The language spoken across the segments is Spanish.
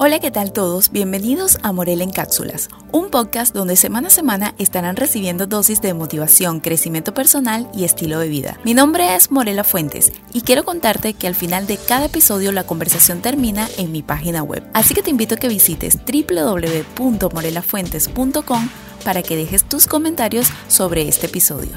Hola, ¿qué tal todos? Bienvenidos a Morel en Cápsulas, un podcast donde semana a semana estarán recibiendo dosis de motivación, crecimiento personal y estilo de vida. Mi nombre es Morela Fuentes y quiero contarte que al final de cada episodio la conversación termina en mi página web. Así que te invito a que visites www.morelafuentes.com para que dejes tus comentarios sobre este episodio.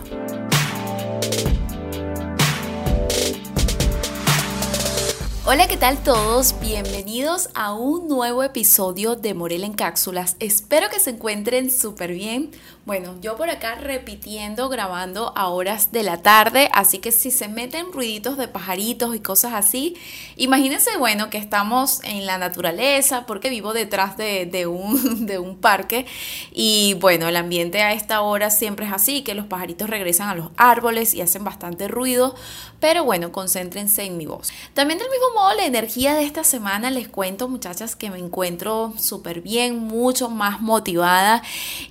Hola, ¿qué tal todos? Bienvenidos a un nuevo episodio de Morel en Cápsulas. Espero que se encuentren súper bien. Bueno, yo por acá repitiendo, grabando a horas de la tarde, así que si se meten ruiditos de pajaritos y cosas así, imagínense, bueno, que estamos en la naturaleza, porque vivo detrás de, un, de un parque y bueno, el ambiente a esta hora siempre es así, que los pajaritos regresan a los árboles y hacen bastante ruido, pero bueno, concéntrense en mi voz. También del mismo modo, la energía de esta semana les cuento, muchachas, que me encuentro súper bien, mucho más motivada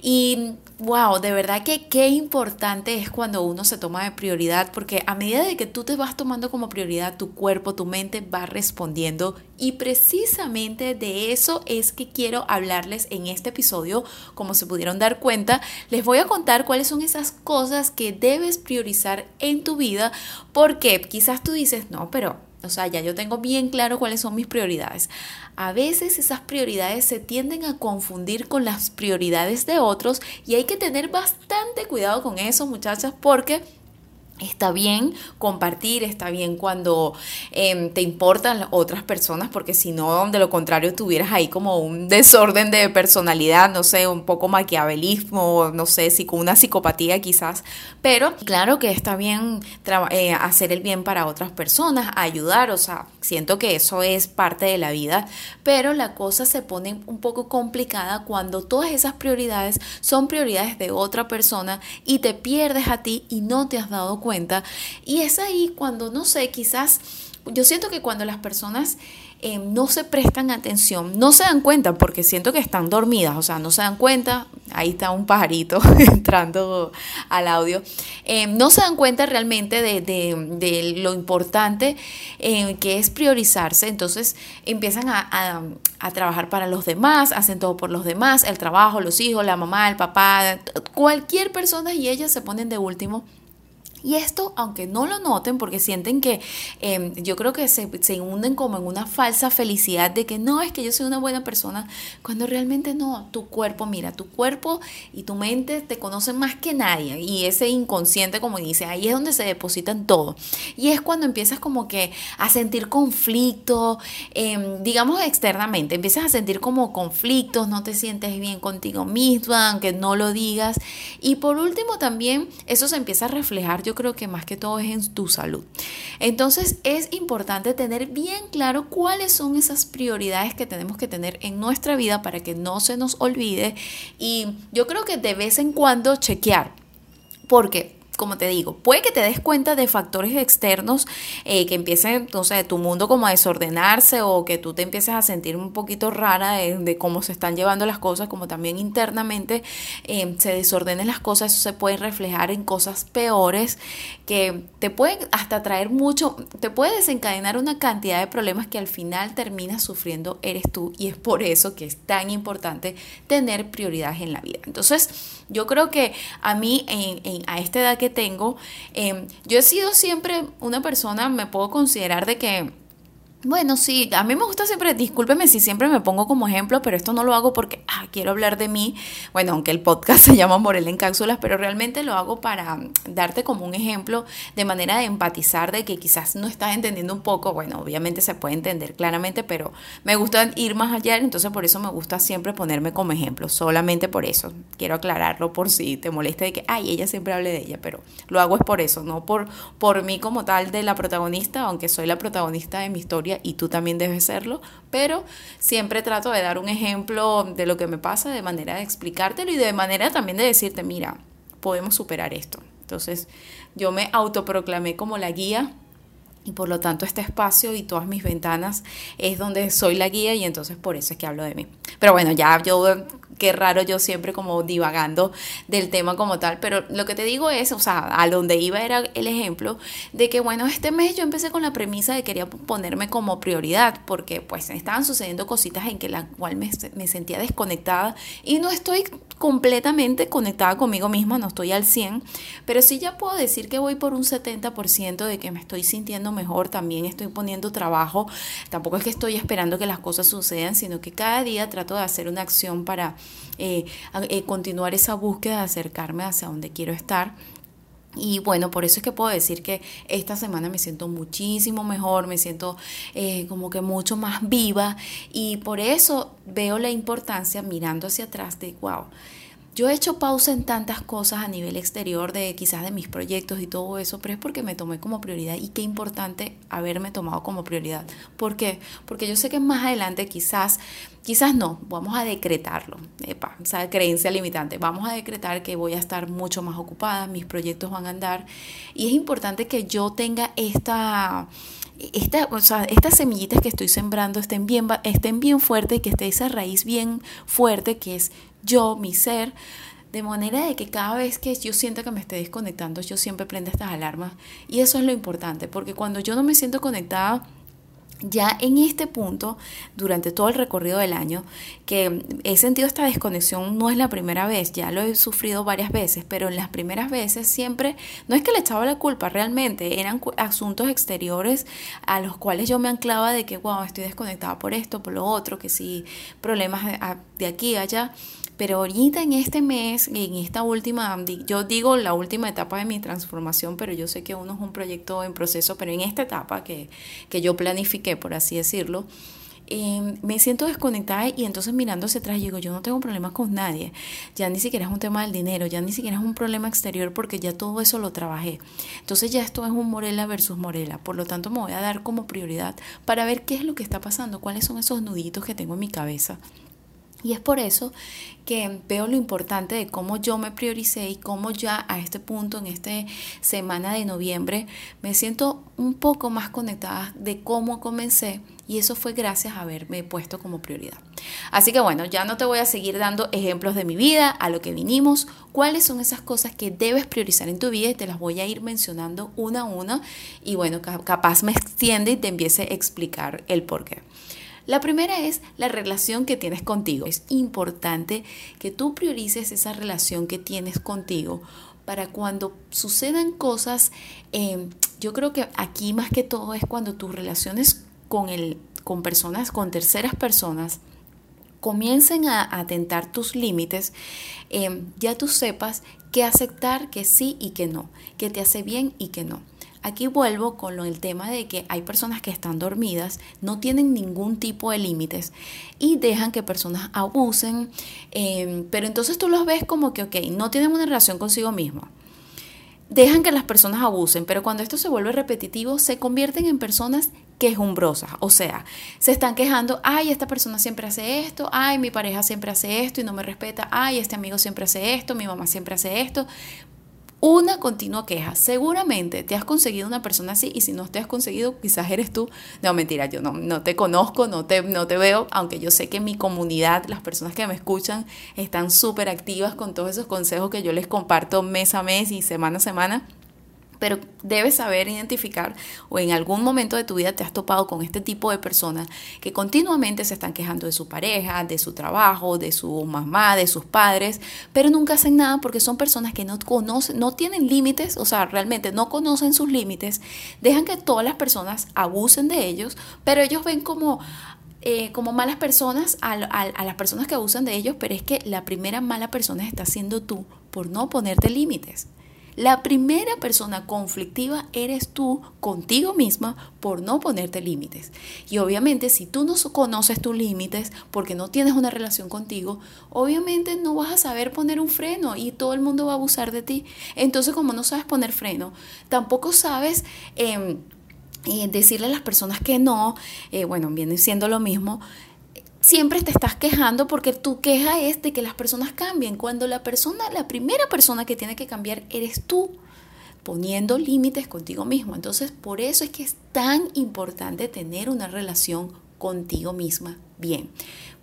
y wow, de verdad que qué importante es cuando uno se toma de prioridad, porque a medida de que tú te vas tomando como prioridad, tu cuerpo, tu mente va respondiendo. Y precisamente de eso es que quiero hablarles en este episodio, como se pudieron dar cuenta, les voy a contar cuáles son esas cosas que debes priorizar en tu vida, porque quizás tú dices, no, pero o sea, ya yo tengo bien claro cuáles son mis prioridades. A veces esas prioridades se tienden a confundir con las prioridades de otros y hay que tener bastante cuidado con eso, muchachas, porque Está bien compartir, está bien cuando em, te importan otras personas, porque si no, de lo contrario, tuvieras ahí como un desorden de personalidad, no sé, un poco maquiavelismo, no sé, una psicopatía quizás. Pero claro que está bien eh, hacer el bien para otras personas, ayudar, o sea, siento que eso es parte de la vida, pero la cosa se pone un poco complicada cuando todas esas prioridades son prioridades de otra persona y te pierdes a ti y no te has dado cuenta y es ahí cuando, no sé, quizás, yo siento que cuando las personas eh, no se prestan atención, no se dan cuenta porque siento que están dormidas, o sea, no se dan cuenta, ahí está un pajarito entrando al audio, eh, no se dan cuenta realmente de, lo importante eh, que es priorizarse, entonces empiezan a, a, trabajar para los demás, hacen todo por los demás, el trabajo, los hijos, la mamá, el papá, cualquier persona y ellas se ponen de último y esto, aunque no lo noten, porque sienten que em, yo creo que se, se, hunden como en una falsa felicidad de que no, es que yo soy una buena persona, cuando realmente no, tu cuerpo, mira, tu cuerpo y tu mente te conocen más que nadie. Y ese inconsciente, como dice, ahí es donde se depositan todo. Y es cuando empiezas como que a sentir conflicto, em, digamos externamente, empiezas a sentir como conflictos, no te sientes bien contigo misma, aunque no lo digas. Y por último también eso se empieza a reflejar yo creo que más que todo es en tu salud. Entonces es importante tener bien claro cuáles son esas prioridades que tenemos que tener en nuestra vida para que no se nos olvide y yo creo que de vez en cuando chequear. Porque como te digo, puede que te des cuenta de factores externos eh, que empiecen, entonces, tu mundo como a desordenarse o que tú te empieces a sentir un poquito rara de, cómo se están llevando las cosas, como también internamente eh, se desordenen las cosas, eso se puede reflejar en cosas peores que te pueden hasta traer mucho, te puede desencadenar una cantidad de problemas que al final terminas sufriendo eres tú y es por eso que es tan importante tener prioridades en la vida. Entonces, yo creo que a mí a esta edad que tengo, em, yo he sido siempre una persona, me puedo considerar de que bueno, sí, a mí me gusta siempre, discúlpeme si siempre me pongo como ejemplo, pero esto no lo hago porque ah, quiero hablar de mí. Bueno, aunque el podcast se llama Morel en cápsulas, pero realmente lo hago para darte como un ejemplo de manera de empatizar de que quizás no estás entendiendo un poco. Bueno, obviamente se puede entender claramente, pero me gusta ir más allá, entonces por eso me gusta siempre ponerme como ejemplo, solamente por eso. Quiero aclararlo por si te molesta de que, ay, ella siempre hable de ella, pero lo hago es por eso, no por, por mí como tal de la protagonista, aunque soy la protagonista de mi historia y tú también debes serlo, pero siempre trato de dar un ejemplo de lo que me pasa de manera de explicártelo y de manera también de decirte, mira, podemos superar esto. Entonces yo me autoproclamé como la guía y por lo tanto este espacio y todas mis ventanas es donde soy la guía y entonces por eso es que hablo de mí. Pero bueno, ya yo qué raro yo siempre como divagando del tema como tal, pero lo que te digo es, o sea, a donde iba era el ejemplo de que, bueno, este mes yo empecé con la premisa de quería ponerme como prioridad, porque pues estaban sucediendo cositas en que la cual me, me sentía desconectada y no estoy completamente conectada conmigo misma, no estoy al 100, pero sí ya puedo decir que voy por un 70% de que me estoy sintiendo mejor, también estoy poniendo trabajo, tampoco es que estoy esperando que las cosas sucedan, sino que cada día trato de hacer una acción para eh, eh, continuar esa búsqueda de acercarme hacia donde quiero estar. Y bueno, por eso es que puedo decir que esta semana me siento muchísimo mejor, me siento eh, como que mucho más viva y por eso veo la importancia mirando hacia atrás de, wow, yo he hecho pausa en tantas cosas a nivel exterior de quizás de mis proyectos y todo eso, pero es porque me tomé como prioridad y qué importante haberme tomado como prioridad. ¿Por qué? Porque yo sé que más adelante quizás, quizás no, vamos a decretarlo, epa, o sea, creencia limitante, vamos a decretar que voy a estar mucho más ocupada, mis proyectos van a andar y es importante que yo tenga esta esta, o sea, estas semillitas que estoy sembrando estén bien, estén bien fuertes y que esté esa raíz bien fuerte que es yo, mi ser, de manera de que cada vez que yo sienta que me esté desconectando, yo siempre prenda estas alarmas. Y eso es lo importante, porque cuando yo no me siento conectada, ya en este punto, durante todo el recorrido del año, que he sentido esta desconexión, no es la primera vez, ya lo he sufrido varias veces, pero en las primeras veces siempre, no es que le echaba la culpa, realmente eran asuntos exteriores a los cuales yo me anclaba de que, wow, estoy desconectada por esto, por lo otro, que sí, problemas de, de aquí, allá. Pero ahorita en este mes, en esta última, yo digo la última etapa de mi transformación, pero yo sé que uno es un proyecto en proceso, pero en esta etapa que, que yo planifiqué, por así decirlo, em, me siento desconectada y entonces mirando hacia atrás digo, yo no tengo problemas con nadie, ya ni siquiera es un tema del dinero, ya ni siquiera es un problema exterior porque ya todo eso lo trabajé. Entonces ya esto es un Morela versus Morela, por lo tanto me voy a dar como prioridad para ver qué es lo que está pasando, cuáles son esos nuditos que tengo en mi cabeza y es por eso que veo lo importante de cómo yo me prioricé y cómo ya a este punto, en esta semana de noviembre, me siento un poco más conectada de cómo comencé y eso fue gracias a haberme puesto como prioridad. Así que bueno, ya no te voy a seguir dando ejemplos de mi vida, a lo que vinimos, cuáles son esas cosas que debes priorizar en tu vida y te las voy a ir mencionando una a una y bueno, capaz me extiende y te empiece a explicar el por qué. La primera es la relación que tienes contigo. Es importante que tú priorices esa relación que tienes contigo para cuando sucedan cosas, em, yo creo que aquí más que todo es cuando tus relaciones con, el, con personas, con terceras personas, comiencen a atentar tus límites, em, ya tú sepas que aceptar que sí y que no, que te hace bien y que no. Aquí vuelvo con el tema de que hay personas que están dormidas, no tienen ningún tipo de límites y dejan que personas abusen, em, pero entonces tú los ves como que, ok, no tienen una relación consigo mismo. Dejan que las personas abusen, pero cuando esto se vuelve repetitivo, se convierten en personas quejumbrosas. O sea, se están quejando, ay, esta persona siempre hace esto, ay, mi pareja siempre hace esto y no me respeta, ay, este amigo siempre hace esto, mi mamá siempre hace esto una continua queja. Seguramente te has conseguido una persona así y si no te has conseguido, quizás eres tú. No, mentira, yo no, no te conozco, no te, no te veo, aunque yo sé que mi comunidad, las personas que me escuchan, están súper activas con todos esos consejos que yo les comparto mes a mes y semana a semana pero debes saber identificar o en algún momento de tu vida te has topado con este tipo de personas que continuamente se están quejando de su pareja, de su trabajo, de su mamá, de sus padres, pero nunca hacen nada porque son personas que no conocen, no tienen límites, o sea, realmente no conocen sus límites, dejan que todas las personas abusen de ellos, pero ellos ven como eh, como malas personas a, a, las personas que abusan de ellos, pero es que la primera mala persona está siendo tú por no ponerte límites. La primera persona conflictiva eres tú contigo misma por no ponerte límites. Y obviamente si tú no conoces tus límites porque no tienes una relación contigo, obviamente no vas a saber poner un freno y todo el mundo va a abusar de ti. Entonces como no sabes poner freno, tampoco sabes... Em, eh, decirle a las personas que no, eh, bueno, viene siendo lo mismo, siempre te estás quejando porque tu queja es de que las personas cambien, cuando la persona, la primera persona que tiene que cambiar eres tú. poniendo límites contigo mismo. Entonces, por eso es que es tan importante tener una relación contigo misma bien.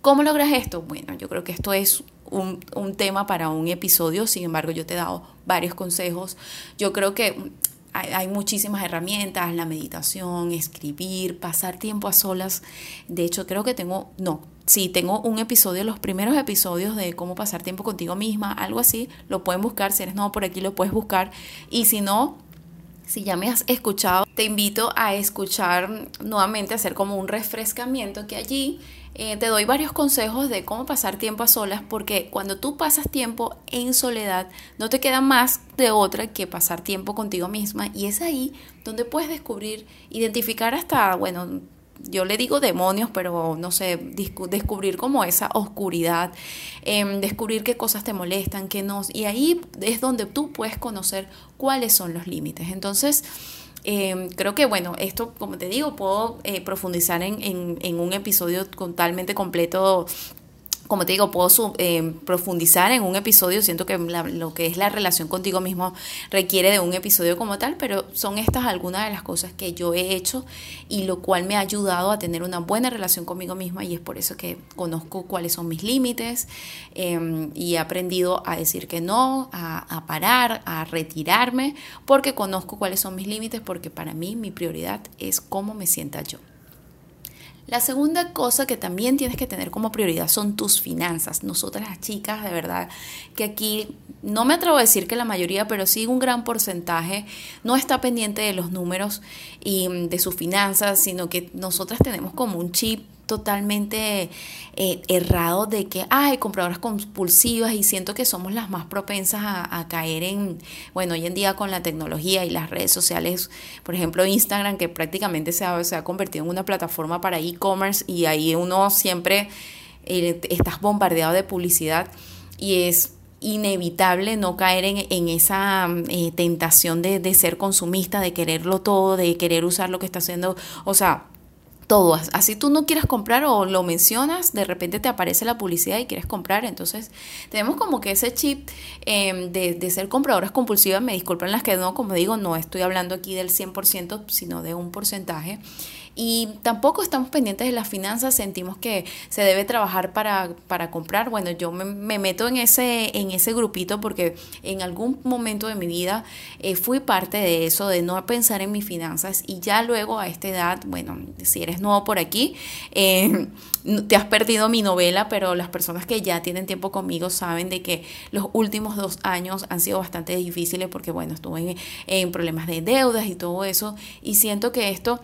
¿Cómo logras esto? Bueno, yo creo que esto es un, un, tema para un episodio, sin embargo yo te he dado varios consejos. Yo creo que hay, hay, muchísimas herramientas, la meditación, escribir, pasar tiempo a solas. De hecho, creo que tengo, no, sí, tengo un episodio, los primeros episodios de cómo pasar tiempo contigo misma, algo así, lo pueden buscar, si eres nuevo por aquí lo puedes buscar. Y si no, si ya me has escuchado, te invito a escuchar nuevamente, hacer como un refrescamiento que allí eh, te doy varios consejos de cómo pasar tiempo a solas porque cuando tú pasas tiempo en soledad no te queda más de otra que pasar tiempo contigo misma y es ahí donde puedes descubrir, identificar hasta, bueno, yo le digo demonios, pero no sé, descubrir como esa oscuridad, eh, descubrir qué cosas te molestan, qué no, y ahí es donde tú puedes conocer cuáles son los límites. Entonces, eh, creo que, bueno, esto, como te digo, puedo eh, profundizar en, en, un episodio totalmente completo como te digo, puedo eh, profundizar en un episodio, siento que lo que es la relación contigo mismo requiere de un episodio como tal, pero son estas algunas de las cosas que yo he hecho y lo cual me ha ayudado a tener una buena relación conmigo misma y es por eso que conozco cuáles son mis límites eh, y he aprendido a decir que no, a, a parar, a retirarme, porque conozco cuáles son mis límites, porque para mí mi prioridad es cómo me sienta yo. La segunda cosa que también tienes que tener como prioridad son tus finanzas. Nosotras las chicas, de verdad, que aquí no me atrevo a decir que la mayoría, pero sí un gran porcentaje no está pendiente de los números y de sus finanzas, sino que nosotras tenemos como un chip totalmente eh, errado de que hay compradoras compulsivas y siento que somos las más propensas a, caer en, bueno, hoy en día con la tecnología y las redes sociales, por ejemplo Instagram, que prácticamente se ha, se ha convertido en una plataforma para e-commerce y ahí uno siempre eh, estás bombardeado de publicidad y es inevitable no caer en, en esa eh, tentación de, de ser consumista, de quererlo todo, de querer usar lo que está haciendo, o sea, todo. Así tú no quieras comprar o lo mencionas, de repente te aparece la publicidad y quieres comprar. Entonces, tenemos como que ese chip em, de, de, ser compradoras compulsivas. Me disculpan las que no, como digo, no estoy hablando aquí del 100%, sino de un porcentaje y tampoco estamos pendientes de las finanzas, sentimos que se debe trabajar para, para comprar. Bueno, yo me, me, meto en ese, en ese grupito porque en algún momento de mi vida eh, fui parte de eso, de no pensar en mis finanzas y ya luego a esta edad, bueno, si eres nuevo por aquí, eh, te has perdido mi novela, pero las personas que ya tienen tiempo conmigo saben de que los últimos dos años han sido bastante difíciles porque, bueno, estuve en, en problemas de deudas y todo eso y siento que esto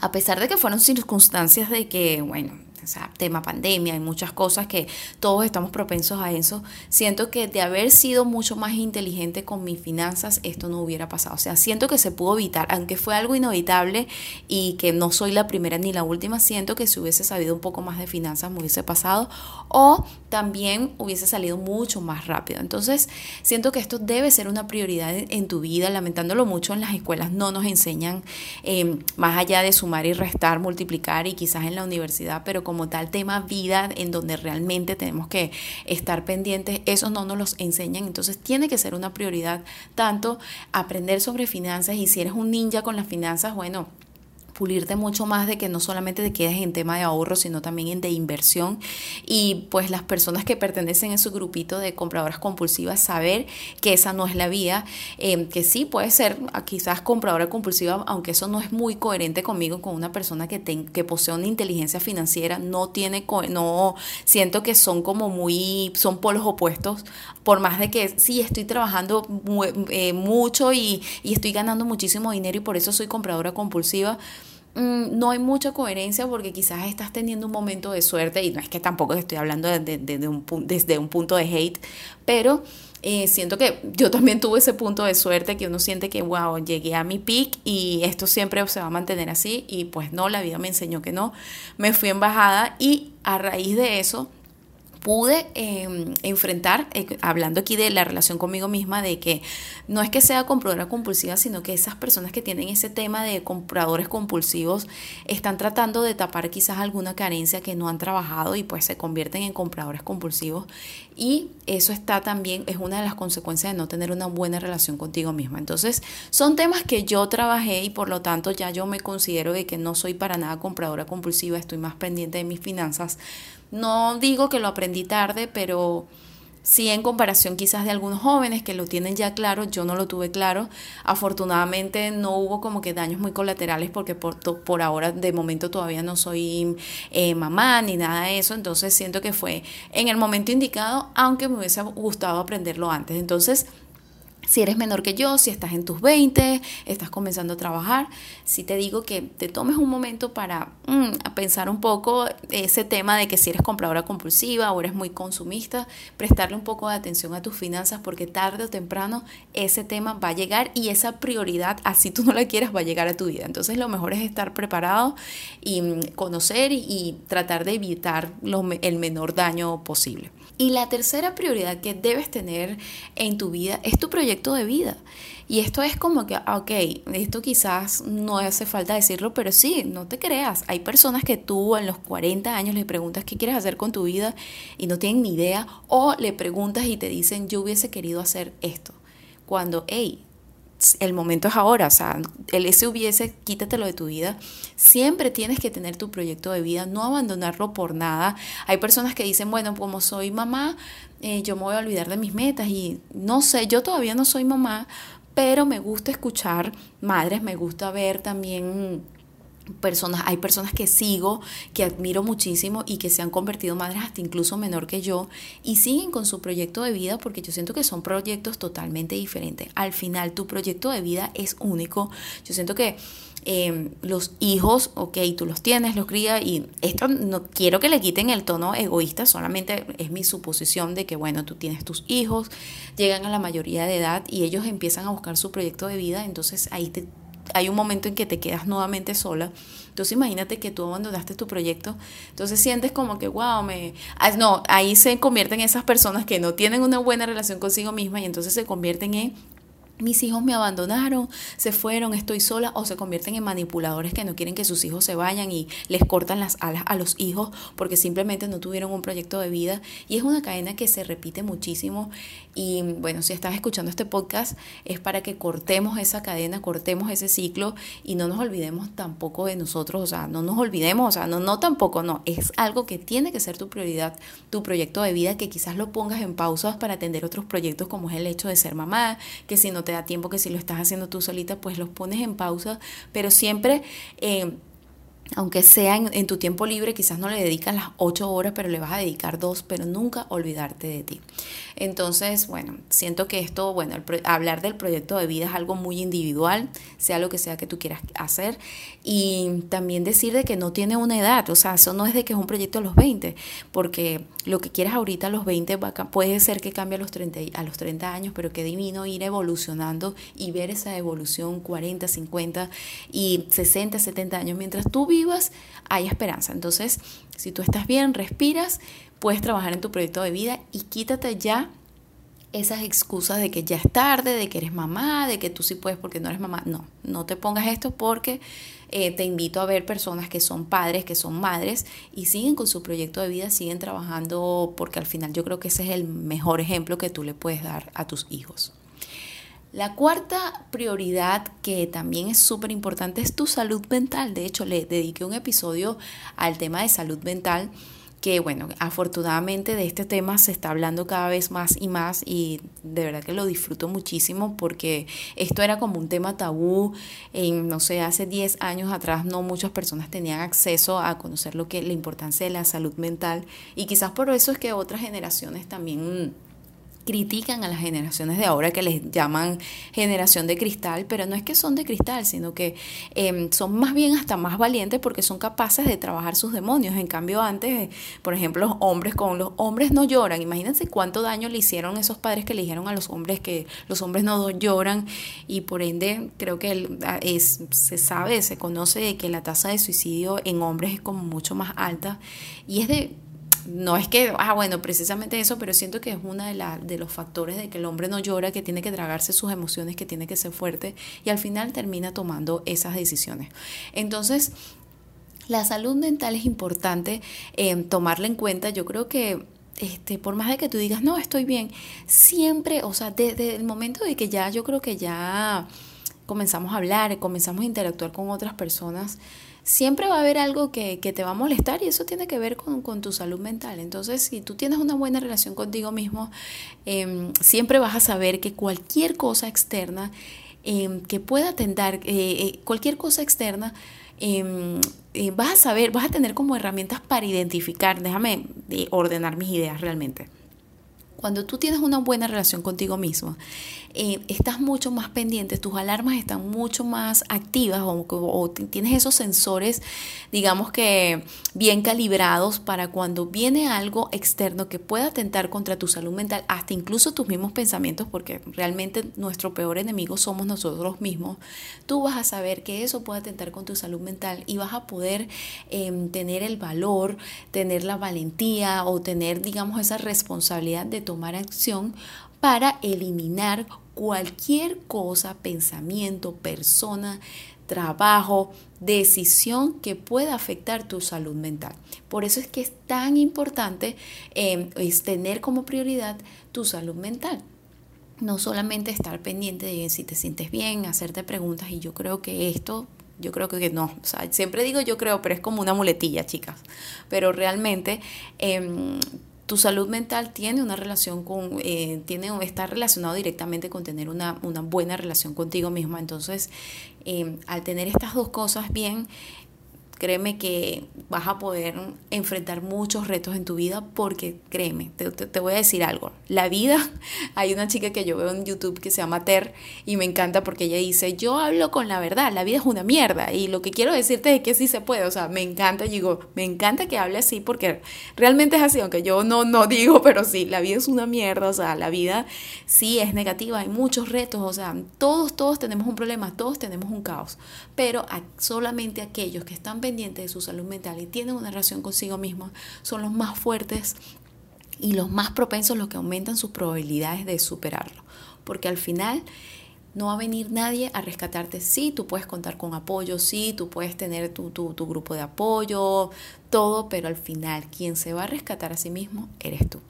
a pesar de que fueron circunstancias de que, bueno, o sea, tema pandemia y muchas cosas que todos estamos propensos a eso, siento que de haber sido mucho más inteligente con mis finanzas, esto no hubiera pasado. O sea, siento que se pudo evitar, aunque fue algo inevitable y que no soy la primera ni la última, siento que si hubiese sabido un poco más de finanzas me hubiese pasado o también hubiese salido mucho más rápido. Entonces, siento que esto debe ser una prioridad en tu vida, lamentándolo mucho en las escuelas no nos enseñan eh, más allá de sumar y restar, multiplicar y quizás en la universidad, pero como tal tema vida en donde realmente tenemos que estar pendientes, esos no nos los enseñan, entonces tiene que ser una prioridad tanto aprender sobre finanzas y si eres un ninja con las finanzas, bueno, pulirte mucho más de que no solamente te quedes en tema de ahorro, sino también en de inversión. Y pues las personas que pertenecen a su grupito de compradoras compulsivas, saber que esa no es la vía, eh, que sí puede ser ah, quizás compradora compulsiva, aunque eso no es muy coherente conmigo, con una persona que, que posee una inteligencia financiera, no tiene, no, siento que son como muy, son polos opuestos, por más de que sí estoy trabajando eh, mucho y, y estoy ganando muchísimo dinero y por eso soy compradora compulsiva no hay mucha coherencia porque quizás estás teniendo un momento de suerte y no es que tampoco estoy hablando desde un punto de hate, pero eh, siento que yo también tuve ese punto de suerte que uno siente que, wow, llegué a mi peak y esto siempre se va a mantener así y pues no, la vida me enseñó que no, me fui en bajada y a raíz de eso pude em, enfrentar, eh, hablando aquí de la relación conmigo misma, de que no es que sea compradora compulsiva, sino que esas personas que tienen ese tema de compradores compulsivos están tratando de tapar quizás alguna carencia que no han trabajado y pues se convierten en compradores compulsivos. Y eso está también, es una de las consecuencias de no tener una buena relación contigo misma. Entonces, son temas que yo trabajé y por lo tanto ya yo me considero de que no soy para nada compradora compulsiva, estoy más pendiente de mis finanzas no digo que lo aprendí tarde, pero sí en comparación quizás de algunos jóvenes que lo tienen ya claro, yo no lo tuve claro. Afortunadamente no hubo como que daños muy colaterales porque por, por ahora de momento todavía no soy eh, mamá ni nada de eso, entonces siento que fue en el momento indicado, aunque me hubiese gustado aprenderlo antes. Entonces si eres menor que yo, si estás en tus 20, estás comenzando a trabajar, si te digo que te tomes un momento para mm, pensar un poco ese tema de que si eres compradora compulsiva o eres muy consumista, prestarle un poco de atención a tus finanzas porque tarde o temprano ese tema va a llegar y esa prioridad, así tú no la quieras, va a llegar a tu vida. Entonces lo mejor es estar preparado y mm, conocer y, tratar de evitar el menor daño posible. Y la tercera prioridad que debes tener en tu vida es tu proyecto de vida. Y esto es como que, ah, ok, esto quizás no hace falta decirlo, pero sí, no te creas. Hay personas que tú en los 40 años le preguntas qué quieres hacer con tu vida y no tienen ni idea, o le preguntas y te dicen, yo hubiese querido hacer esto. Cuando, hey, el momento es ahora, o sea, el ese hubiese, quítatelo de tu vida. Siempre tienes que tener tu proyecto de vida, no abandonarlo por nada. Hay personas que dicen, bueno, como soy mamá, eh, yo me voy a olvidar de mis metas y no sé, yo todavía no soy mamá, pero me gusta escuchar madres, me gusta ver también personas, hay personas que sigo, que admiro muchísimo y que se han convertido madres hasta incluso menor que yo y siguen con su proyecto de vida porque yo siento que son proyectos totalmente diferentes. Al final tu proyecto de vida es único. Yo siento que em, los hijos, ok, tú los tienes, los crías y esto no quiero que le quiten el tono egoísta, solamente es mi suposición de que, bueno, tú tienes tus hijos, llegan a la mayoría de edad y ellos empiezan a buscar su proyecto de vida, entonces ahí te hay un momento en que te quedas nuevamente sola. Entonces imagínate que tú abandonaste tu proyecto. Entonces sientes como que, wow, me... Ah, no, ahí se convierten esas personas que no tienen una buena relación consigo misma y entonces se convierten en mis hijos me abandonaron, se fueron, estoy sola, o se convierten en manipuladores que no quieren que sus hijos se vayan y les cortan las alas a los hijos porque simplemente no tuvieron un proyecto de vida. Y es una cadena que se repite muchísimo. Y bueno, si estás escuchando este podcast, es para que cortemos esa cadena, cortemos ese ciclo y no nos olvidemos tampoco de nosotros, o sea, no nos olvidemos, o sea, no, no tampoco, no, es algo que tiene que ser tu prioridad, tu proyecto de vida, que quizás lo pongas en pausas para atender otros proyectos como es el hecho de ser mamá, que si no te da tiempo que si lo estás haciendo tú solita, pues los pones en pausa, pero siempre... Eh, aunque sea en, tu tiempo libre, quizás no le dedicas las ocho horas, pero le vas a dedicar dos, pero nunca olvidarte de ti. Entonces, bueno, siento que esto, bueno, hablar del proyecto de vida es algo muy individual, sea lo que sea que tú quieras hacer, y también decir de que no tiene una edad, o sea, eso no es de que es un proyecto a los 20, porque lo que quieras ahorita a los 20 puede ser que cambie a los 30, a los 30 años, pero qué divino ir evolucionando y ver esa evolución 40, 50 y 60, 70 años mientras tú vives hay esperanza. Entonces, si tú estás bien, respiras, puedes trabajar en tu proyecto de vida y quítate ya esas excusas de que ya es tarde, de que eres mamá, de que tú sí puedes porque no eres mamá. No, no te pongas esto porque eh, te invito a ver personas que son padres, que son madres y siguen con su proyecto de vida, siguen trabajando porque al final yo creo que ese es el mejor ejemplo que tú le puedes dar a tus hijos. La cuarta prioridad que también es súper importante es tu salud mental. De hecho, le dediqué un episodio al tema de salud mental que bueno, afortunadamente de este tema se está hablando cada vez más y más y de verdad que lo disfruto muchísimo porque esto era como un tema tabú, en, no sé, hace 10 años atrás no muchas personas tenían acceso a conocer lo que la importancia de la salud mental y quizás por eso es que otras generaciones también critican a las generaciones de ahora que les llaman generación de cristal, pero no es que son de cristal, sino que em, son más bien hasta más valientes porque son capaces de trabajar sus demonios. En cambio, antes, por ejemplo, los hombres con los hombres no lloran. Imagínense cuánto daño le hicieron esos padres que le dijeron a los hombres que los hombres no lloran y por ende creo que es, se sabe, se conoce que la tasa de suicidio en hombres es como mucho más alta y es de no es que, ah, bueno, precisamente eso, pero siento que es uno de, de los factores de que el hombre no llora, que tiene que tragarse sus emociones, que tiene que ser fuerte y al final termina tomando esas decisiones. Entonces, la salud mental es importante eh, tomarla en cuenta. Yo creo que este, por más de que tú digas, no, estoy bien, siempre, o sea, desde el momento de que ya, yo creo que ya comenzamos a hablar, comenzamos a interactuar con otras personas, siempre va a haber algo que, te va a molestar y eso tiene que ver con, tu salud mental. Entonces, si tú tienes una buena relación contigo mismo, em, siempre vas a saber que cualquier cosa externa em, que pueda atender, eh, eh, cualquier cosa externa, Em, eh, vas a saber, vas a tener como herramientas para identificar, déjame eh, ordenar mis ideas realmente. Cuando tú tienes una buena relación contigo mismo, eh, estás mucho más pendiente, tus alarmas están mucho más activas o, tienes esos sensores, digamos que bien calibrados para cuando viene algo externo que pueda atentar contra tu salud mental, hasta incluso tus mismos pensamientos, porque realmente nuestro peor enemigo somos nosotros mismos, tú vas a saber que eso puede atentar con tu salud mental y vas a poder em, tener el valor, tener la valentía o tener, digamos, esa responsabilidad de tomar acción para eliminar cualquier cosa, pensamiento, persona, trabajo, decisión que pueda afectar tu salud mental. Por eso es que es tan importante em, es tener como prioridad tu salud mental. No solamente estar pendiente de si te sientes bien, hacerte preguntas y yo creo que esto yo creo que no. O sea, siempre digo yo creo, pero es como una muletilla, chicas. Pero realmente eh, tu salud mental tiene una relación con, eh, tiene, está relacionado directamente con tener una, una buena relación contigo misma. Entonces, eh, al tener estas dos cosas bien, créeme que vas a poder enfrentar muchos retos en tu vida porque créeme, te, voy a decir algo, la vida, hay una chica que yo veo en YouTube que se llama Ter y me encanta porque ella dice, yo hablo con la verdad, la vida es una mierda y lo que quiero decirte es que sí se puede, o sea, me encanta, digo, me encanta que hable así porque realmente es así, aunque yo no, no digo, pero sí, la vida es una mierda, o sea, la vida sí es negativa, hay muchos retos, o sea, todos, todos tenemos un problema, todos tenemos un caos, pero solamente aquellos que están de su salud mental y tienen una relación consigo mismos son los más fuertes y los más propensos, los que aumentan sus probabilidades de superarlo. Porque al final no va a venir nadie a rescatarte. Sí, tú puedes contar con apoyo, sí, tú puedes tener tu, tu, grupo de apoyo, todo, pero al final quien se va a rescatar a sí mismo eres tú.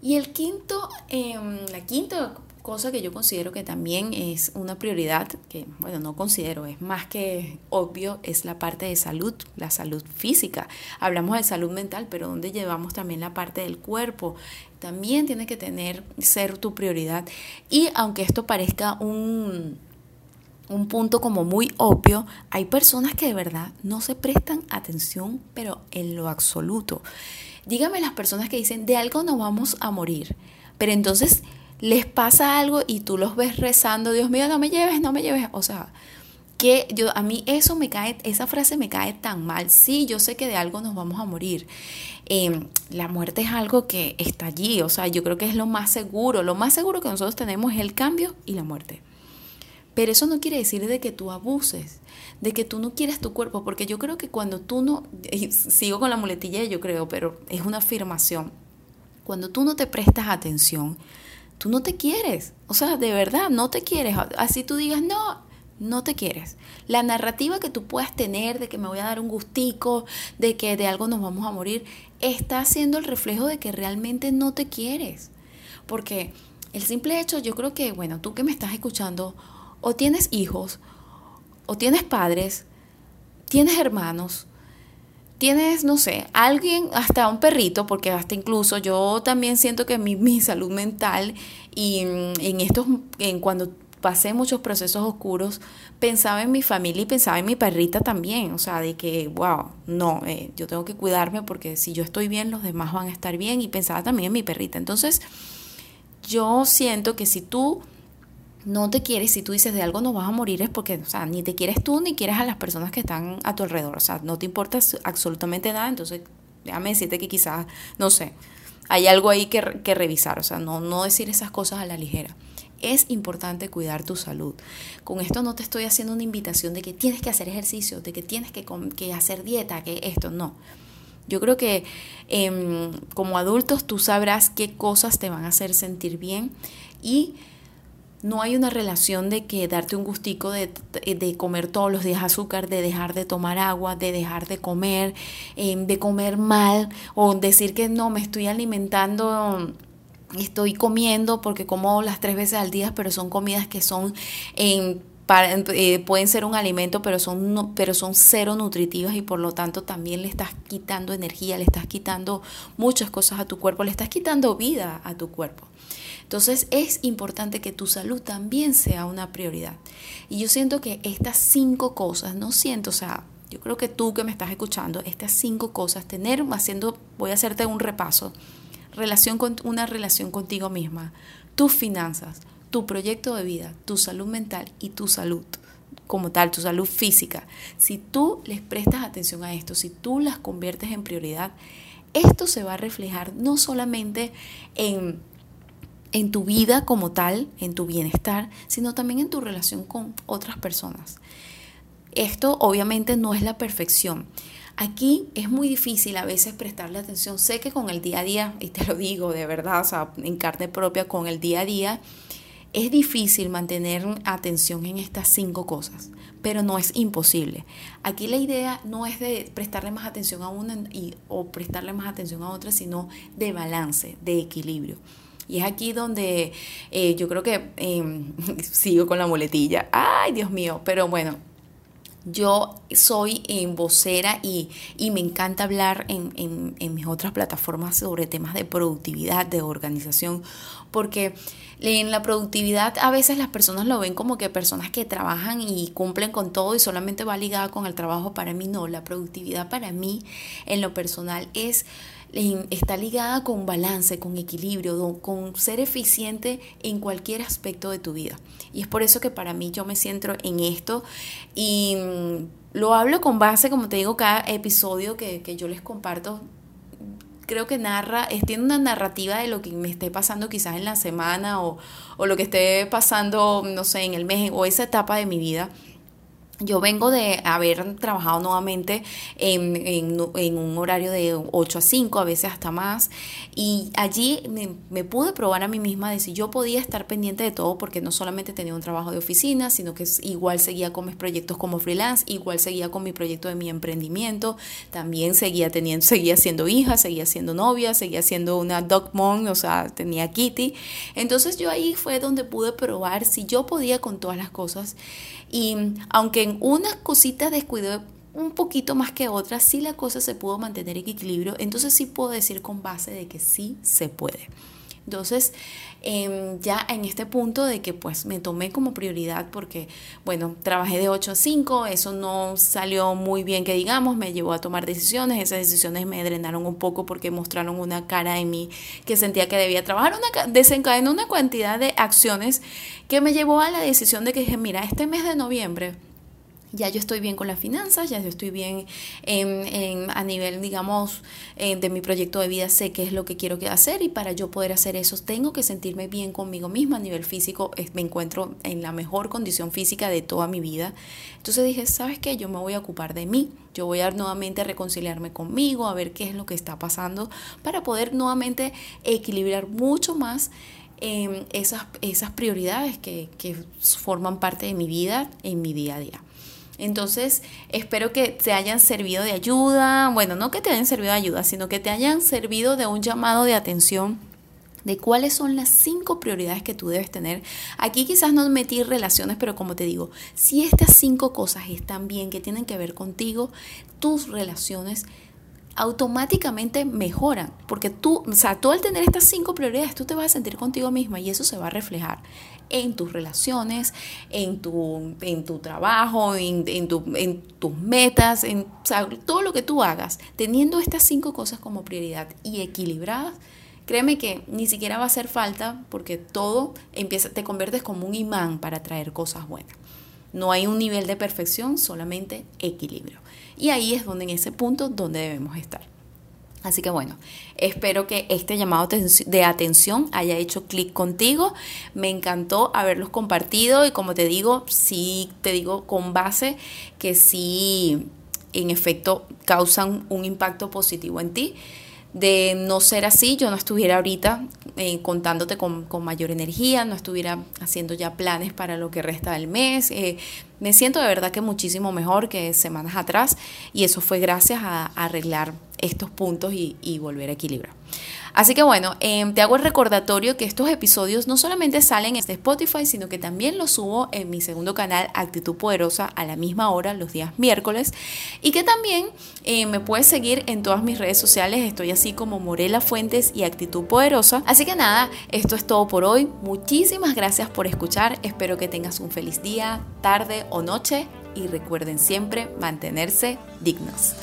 Y el quinto, eh, la quinta cosa que yo considero que también es una prioridad, que bueno, no considero, es más que obvio, es la parte de salud, la salud física. Hablamos de salud mental, pero donde llevamos también la parte del cuerpo, también tiene que tener, ser tu prioridad. Y aunque esto parezca un, un punto como muy obvio, hay personas que de verdad no se prestan atención, pero en lo absoluto. Dígame las personas que dicen, de algo no vamos a morir, pero entonces les pasa algo y tú los ves rezando, Dios mío, no me lleves, no me lleves. O sea, que yo a mí eso me cae, esa frase me cae tan mal. Sí, yo sé que de algo nos vamos a morir. Em, la muerte es algo que está allí, o sea, yo creo que es lo más seguro. Lo más seguro que nosotros tenemos es el cambio y la muerte. Pero eso no quiere decir de que tú abuses, de que tú no quieres tu cuerpo, porque yo creo que cuando tú no, sigo con la muletilla, yo creo, pero es una afirmación, cuando tú no te prestas atención, tú no te quieres. O sea, de verdad, no te quieres. Así tú digas, no, no te quieres. La narrativa que tú puedas tener de que me voy a dar un gustico, de que de algo nos vamos a morir, está siendo el reflejo de que realmente no te quieres. Porque el simple hecho, yo creo que, bueno, tú que me estás escuchando, o tienes hijos, o tienes padres, tienes hermanos, tienes, no sé, alguien, hasta un perrito, porque hasta incluso yo también siento que mi, mi salud mental y en estos, en cuando pasé muchos procesos oscuros, pensaba en mi familia y pensaba en mi perrita también, o sea, de que, wow, no, eh, yo tengo que cuidarme porque si yo estoy bien, los demás van a estar bien y pensaba también en mi perrita. Entonces, yo siento que si tú no te quieres, si tú dices de algo no vas a morir es porque, o sea, ni te quieres tú ni quieres a las personas que están a tu alrededor, o sea, no te importa absolutamente nada, entonces déjame decirte que quizás, no sé, hay algo ahí que, revisar, o sea, no, no decir esas cosas a la ligera. Es importante cuidar tu salud. Con esto no te estoy haciendo una invitación de que tienes que hacer ejercicio, de que tienes que, que hacer dieta, que esto, no. Yo creo que em, como adultos tú sabrás qué cosas te van a hacer sentir bien y no hay una relación de que darte un gustico de, comer todos los días azúcar, de dejar de tomar agua, de dejar de comer, em, de comer mal o decir que no me estoy alimentando estoy comiendo porque como las tres veces al día, pero son comidas que son en eh, pueden ser un alimento, pero son, pero son cero nutritivas y por lo tanto también le estás quitando energía, le estás quitando muchas cosas a tu cuerpo, le estás quitando vida a tu cuerpo. Entonces es importante que tu salud también sea una prioridad. Y yo siento que estas cinco cosas, no siento, o sea, yo creo que tú que me estás escuchando, estas cinco cosas, tener, haciendo, voy a hacerte un repaso, relación con, una relación contigo misma, tus finanzas, tu proyecto de vida, tu salud mental y tu salud como tal, tu salud física, si tú les prestas atención a esto, si tú las conviertes en prioridad, esto se va a reflejar no solamente en, en tu vida como tal, en tu bienestar, sino también en tu relación con otras personas. Esto obviamente no es la perfección. Aquí es muy difícil a veces prestarle atención. Sé que con el día a día, y te lo digo de verdad, en carne propia, con el día a día, es difícil mantener atención en estas cinco cosas, pero no es imposible. Aquí la idea no es de prestarle más atención a una y, o prestarle más atención a otra, sino de balance, de equilibrio. Y es aquí donde eh, yo creo que em, sigo con la muletilla. Ay, Dios mío, pero bueno, yo soy vocera y, me encanta hablar en, mis otras plataformas sobre temas de productividad, de organización, porque en la productividad a veces las personas lo ven como que personas que trabajan y cumplen con todo y solamente va ligada con el trabajo. Para mí no, la productividad para mí en lo personal es está ligada con balance, con equilibrio, con ser eficiente en cualquier aspecto de tu vida. Y es por eso que para mí yo me centro en esto y mm, lo hablo con base, como te digo, cada episodio que, yo les comparto creo que narra, tiene una narrativa de lo que me esté pasando quizás en la semana o, o, lo que esté pasando, no sé, en el mes o esa etapa de mi vida. Yo vengo de haber trabajado nuevamente en, un horario de 8 a 5, a veces hasta más, y allí me, pude probar a mí misma de si yo podía estar pendiente de todo, porque no solamente tenía un trabajo de oficina, sino que igual seguía con mis proyectos como freelance, igual seguía con mi proyecto de mi emprendimiento, también seguía teniendo, seguía siendo hija, seguía siendo novia, seguía siendo una dog mom, o sea, tenía Kitty. Entonces yo ahí fue donde pude probar si yo podía con todas las cosas y aunque en unas cositas descuidé un poquito más que otras, sí la cosa se pudo mantener en equilibrio, entonces sí puedo decir con base de que sí se puede. Entonces, em, ya en este punto de que pues me tomé como prioridad porque, bueno, trabajé de 8 a 5, eso no salió muy bien que digamos, me llevó a tomar decisiones, esas decisiones me drenaron un poco porque mostraron una cara en mí que sentía que debía trabajar, una, desencadenó una cantidad de acciones que me llevó a la decisión de que dije, mira, este mes de noviembre ya yo estoy bien con las finanzas, ya yo estoy bien en, a nivel, digamos, eh, de mi proyecto de vida, sé qué es lo que quiero hacer y para yo poder hacer eso tengo que sentirme bien conmigo misma a nivel físico, me encuentro en la mejor condición física de toda mi vida. Entonces dije, ¿sabes qué? Yo me voy a ocupar de mí, yo voy a nuevamente reconciliarme conmigo, a ver qué es lo que está pasando para poder nuevamente equilibrar mucho más em, esas, esas prioridades que, que forman parte de mi vida en mi día a día. Entonces, espero que te hayan servido de ayuda, bueno, no que te hayan servido de ayuda, sino que te hayan servido de un llamado de atención de cuáles son las cinco prioridades que tú debes tener. Aquí quizás no metí relaciones, pero como te digo, si estas cinco cosas están bien, que tienen que ver contigo, tus relaciones automáticamente mejoran, porque tú, o sea, tú al tener estas cinco prioridades, tú te vas a sentir contigo misma y eso se va a reflejar en tus relaciones, en tu, en tu trabajo, en, en, tus metas, en todo lo que tú hagas, teniendo estas cinco cosas como prioridad y equilibradas, créeme que ni siquiera va a hacer falta porque todo empieza, te conviertes como un imán para traer cosas buenas. No hay un nivel de perfección, solamente equilibrio. Y ahí es donde en ese punto donde debemos estar. Así que bueno, espero que este llamado de atención haya hecho clic contigo. Me encantó haberlos compartido y como te digo, sí te digo con base que sí en efecto causan un impacto positivo en ti. De no ser así, yo no estuviera ahorita eh, contándote con, mayor energía, no estuviera haciendo ya planes para lo que resta del mes. Eh, me siento de verdad que muchísimo mejor que semanas atrás y eso fue gracias a, arreglar estos puntos y, volver a equilibrar. Así que bueno, em, te hago el recordatorio que estos episodios no solamente salen en Spotify, sino que también los subo en mi segundo canal Actitud Poderosa a la misma hora los días miércoles y que también eh, me puedes seguir en todas mis redes sociales, estoy así como Morela Fuentes y Actitud Poderosa. Así que nada, esto es todo por hoy. Muchísimas gracias por escuchar, espero que tengas un feliz día, tarde o noche y recuerden siempre mantenerse dignos.